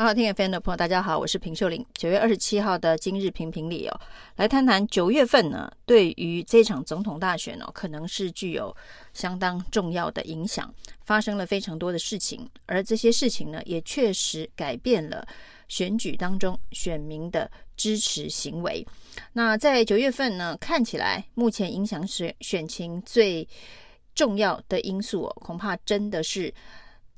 好，听 FM 的朋友，大家好，我是平秀玲。九月二十七号的今日评评理哦，来谈谈九月份呢，对于这场总统大选哦，可能是具有相当重要的影响，发生了非常多的事情，而这些事情呢，也确实改变了选举当中选民的支持行为。那在九月份呢，看起来目前影响选选情最重要的因素哦，恐怕真的是。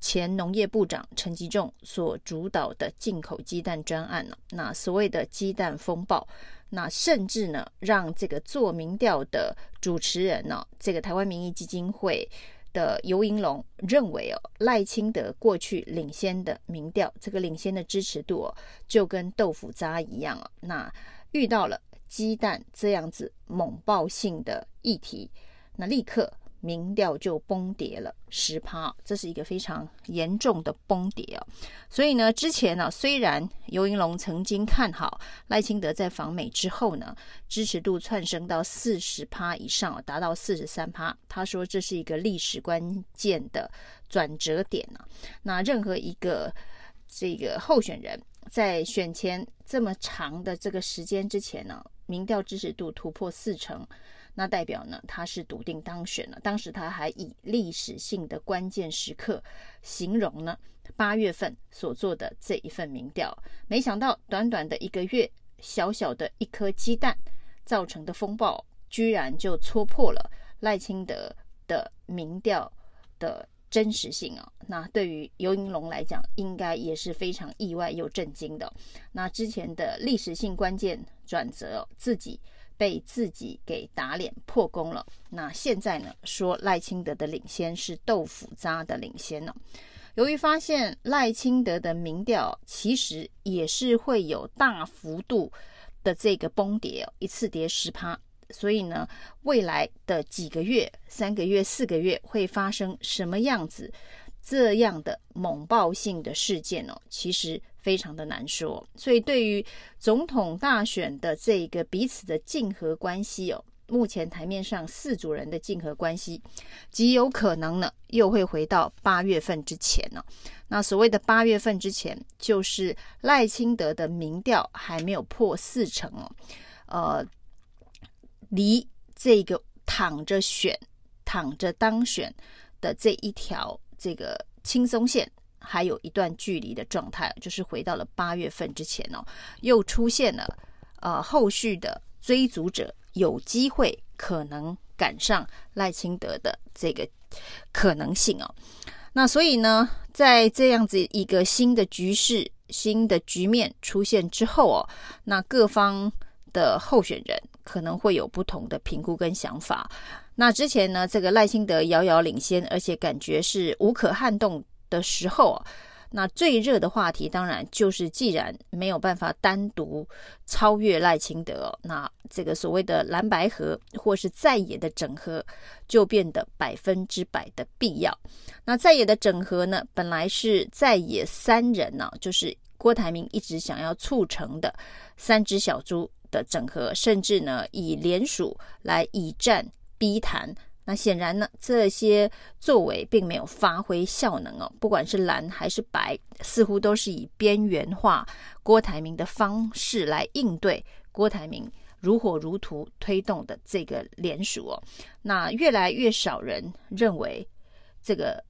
前农业部长陈吉仲所主导的进口鸡蛋专案呢，那所谓的鸡蛋风暴，那甚至呢让这个做民调的主持人呢，这个台湾民意基金会的游盈龙认为哦，赖清德过去领先的民调，这个领先的支持度哦，就跟豆腐渣一样啊，那遇到了鸡蛋这样子猛爆性的议题，那立刻。民调就崩跌了十趴，这是一个非常严重的崩跌哦。所以呢，之前呢，虽然游盈隆曾经看好赖清德在访美之后呢，支持度窜升到四十趴以上，达到四十三趴。他说这是一个历史关键的转折点呢。那任何一个这个候选人，在选前这么长的这个时间之前呢，民调支持度突破四成。那代表呢，他是笃定当选了。当时他还以历史性的关键时刻形容呢，八月份所做的这一份民调。没想到短短的一个月，小小的一颗鸡蛋造成的风暴，居然就戳破了赖清德的民调的真实性啊！那对于游盈隆来讲，应该也是非常意外又震惊的。那之前的历史性关键转折，自己。被自己给打脸破功了。那现在呢？说赖清德的领先是豆腐渣的领先呢？由于发现赖清德的民调其实也是会有大幅度的这个崩跌，一次跌十趴，所以呢，未来的几个月、三个月、四个月会发生什么样子这样的猛爆性的事件呢？其实。非常的难说，所以对于总统大选的这个彼此的竞合关系哦，目前台面上四组人的竞合关系极有可能呢又会回到八月份之前呢。那所谓的八月份之前，就是赖清德的民调还没有破四成哦，呃，离这个躺着选、躺着当选的这一条这个轻松线。还有一段距离的状态，就是回到了八月份之前哦，又出现了呃后续的追逐者有机会可能赶上赖清德的这个可能性哦。那所以呢，在这样子一个新的局势、新的局面出现之后哦，那各方的候选人可能会有不同的评估跟想法。那之前呢，这个赖清德遥遥领先，而且感觉是无可撼动。的时候，那最热的话题当然就是，既然没有办法单独超越赖清德，那这个所谓的蓝白合或是在野的整合就变得百分之百的必要。那在野的整合呢，本来是在野三人呢，就是郭台铭一直想要促成的三只小猪的整合，甚至呢以联署来以战逼谈。那显然呢，这些作为并没有发挥效能哦。不管是蓝还是白，似乎都是以边缘化郭台铭的方式来应对郭台铭如火如荼推动的这个联署哦。那越来越少人认为这个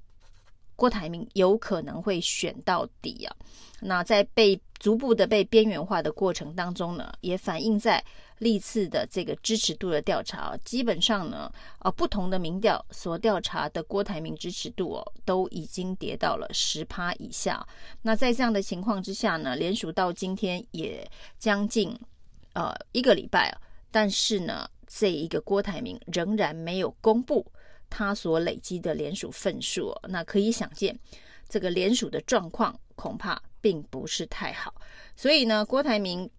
郭台铭有可能会选到底啊。那在被逐步的被边缘化的过程当中呢，也反映在。历次的这个支持度的调查，基本上呢，呃，不同的民调所调查的郭台铭支持度哦，都已经跌到了十趴以下。那在这样的情况之下呢，连署到今天也将近呃一个礼拜，但是呢，这一个郭台铭仍然没有公布他所累积的连署份数。那可以想见，这个连署的状况恐怕并不是太好。所以呢，郭台铭。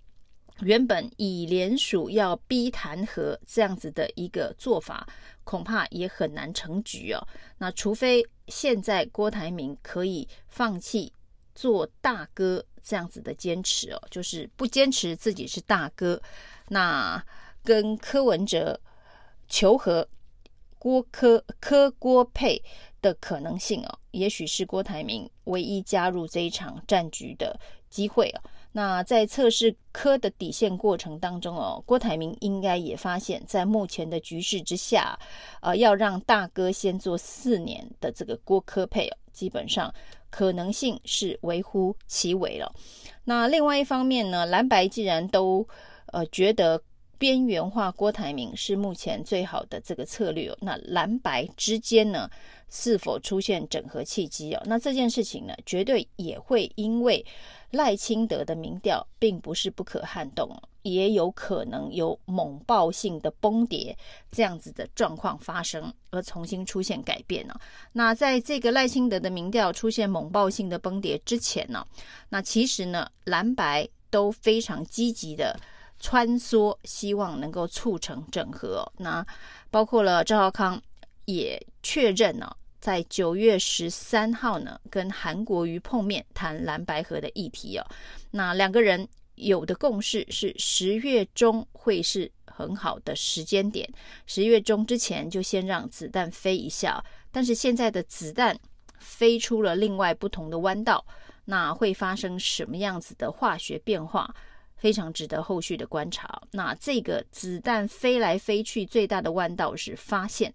原本以联署要逼弹劾这样子的一个做法，恐怕也很难成局哦。那除非现在郭台铭可以放弃做大哥这样子的坚持哦，就是不坚持自己是大哥，那跟柯文哲求和，郭柯柯郭配的可能性哦，也许是郭台铭唯一加入这一场战局的机会啊。那在测试科的底线过程当中哦，郭台铭应该也发现，在目前的局势之下，呃，要让大哥先做四年的这个郭科配，基本上可能性是微乎其微了。那另外一方面呢，蓝白既然都呃觉得边缘化郭台铭是目前最好的这个策略，那蓝白之间呢，是否出现整合契机哦？那这件事情呢，绝对也会因为。赖清德的民调并不是不可撼动，也有可能有猛爆性的崩跌这样子的状况发生，而重新出现改变呢。那在这个赖清德的民调出现猛爆性的崩跌之前呢，那其实呢，蓝白都非常积极的穿梭，希望能够促成整合。那包括了赵浩康也确认了。在九月十三号呢，跟韩国瑜碰面谈蓝白合的议题哦。那两个人有的共识是十月中会是很好的时间点，十月中之前就先让子弹飞一下。但是现在的子弹飞出了另外不同的弯道，那会发生什么样子的化学变化？非常值得后续的观察。那这个子弹飞来飞去最大的弯道是发现。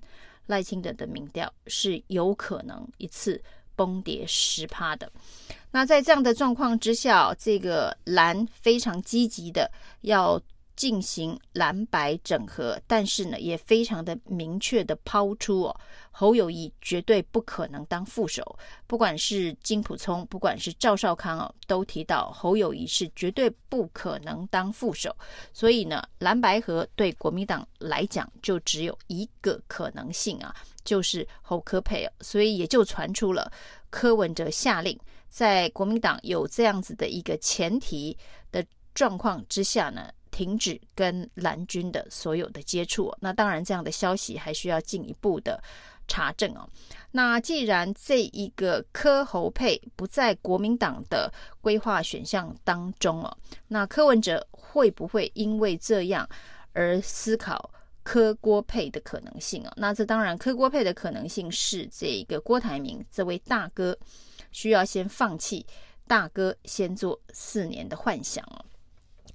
赖清德的民调是有可能一次崩跌十趴的。那在这样的状况之下，这个蓝非常积极的要进行蓝白整合，但是呢，也非常的明确的抛出哦。侯友谊绝对不可能当副手，不管是金普聪，不管是赵少康哦，都提到侯友谊是绝对不可能当副手。所以呢，蓝白合对国民党来讲就只有一个可能性啊，就是侯柯配。所以也就传出了柯文哲下令，在国民党有这样子的一个前提的状况之下呢，停止跟蓝军的所有的接触。那当然，这样的消息还需要进一步的。查证哦，那既然这一个柯侯配不在国民党的规划选项当中哦，那柯文哲会不会因为这样而思考柯郭配的可能性啊？那这当然柯郭配的可能性是这个郭台铭这位大哥需要先放弃大哥先做四年的幻想哦。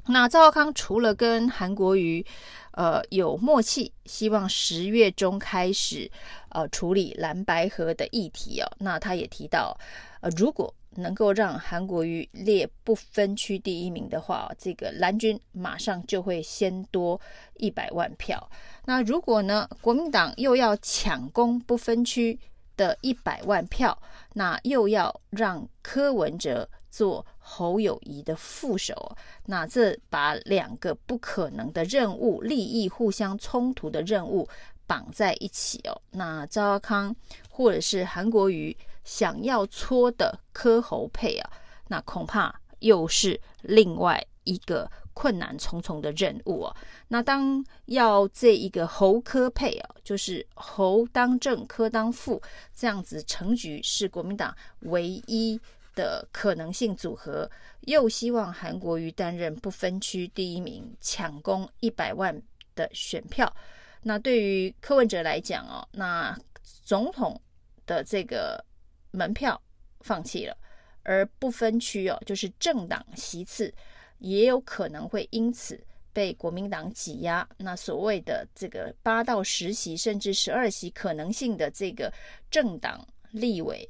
那赵少康除了跟韩国瑜，呃，有默契，希望十月中开始，呃，处理蓝白合的议题哦。那他也提到，呃，如果能够让韩国瑜列不分区第一名的话，这个蓝军马上就会先多一百万票。那如果呢，国民党又要抢攻不分区的一百万票，那又要让柯文哲。做侯友宜的副手，那这把两个不可能的任务、利益互相冲突的任务绑在一起哦。那赵少康或者是韩国瑜想要搓的柯侯配啊，那恐怕又是另外一个困难重重的任务哦。那当要这一个侯柯配啊，就是侯当正、柯当副这样子成局，是国民党唯一。的可能性组合，又希望韩国瑜担任不分区第一名，抢攻一百万的选票。那对于柯文哲来讲哦，那总统的这个门票放弃了，而不分区哦，就是政党席次也有可能会因此被国民党挤压。那所谓的这个八到十席，甚至十二席可能性的这个政党立委。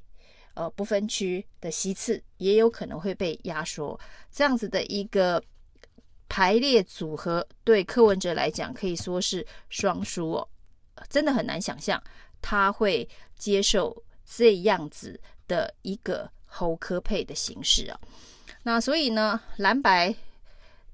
呃，不分区的席次也有可能会被压缩，这样子的一个排列组合，对柯文哲来讲可以说是双输哦，真的很难想象他会接受这样子的一个侯柯配的形式啊。那所以呢，蓝白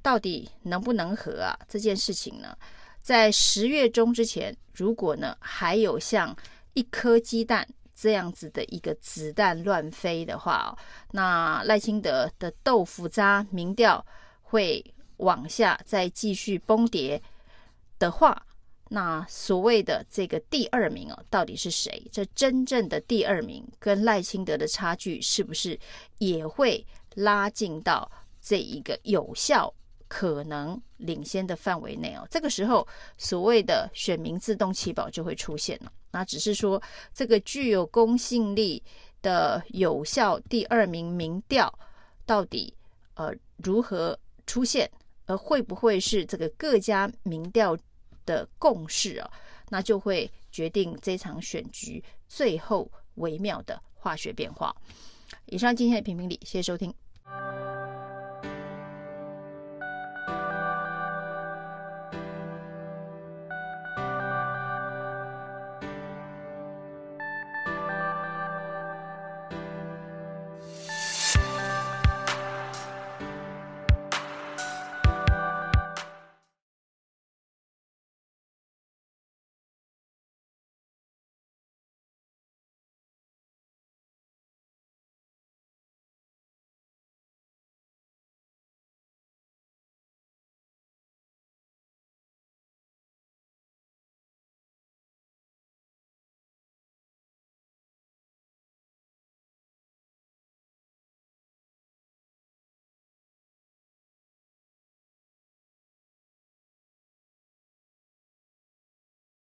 到底能不能合啊？这件事情呢，在十月中之前，如果呢还有像一颗鸡蛋。这样子的一个子弹乱飞的话哦，那赖清德的豆腐渣民调会往下再继续崩跌的话，那所谓的这个第二名哦，到底是谁？这真正的第二名跟赖清德的差距是不是也会拉近到这一个有效可能领先的范围内哦？这个时候，所谓的选民自动弃保就会出现了。那只是说，这个具有公信力的有效第二名民调到底呃如何出现，而会不会是这个各家民调的共识啊？那就会决定这场选举最后微妙的化学变化。以上今天的评评理，谢谢收听。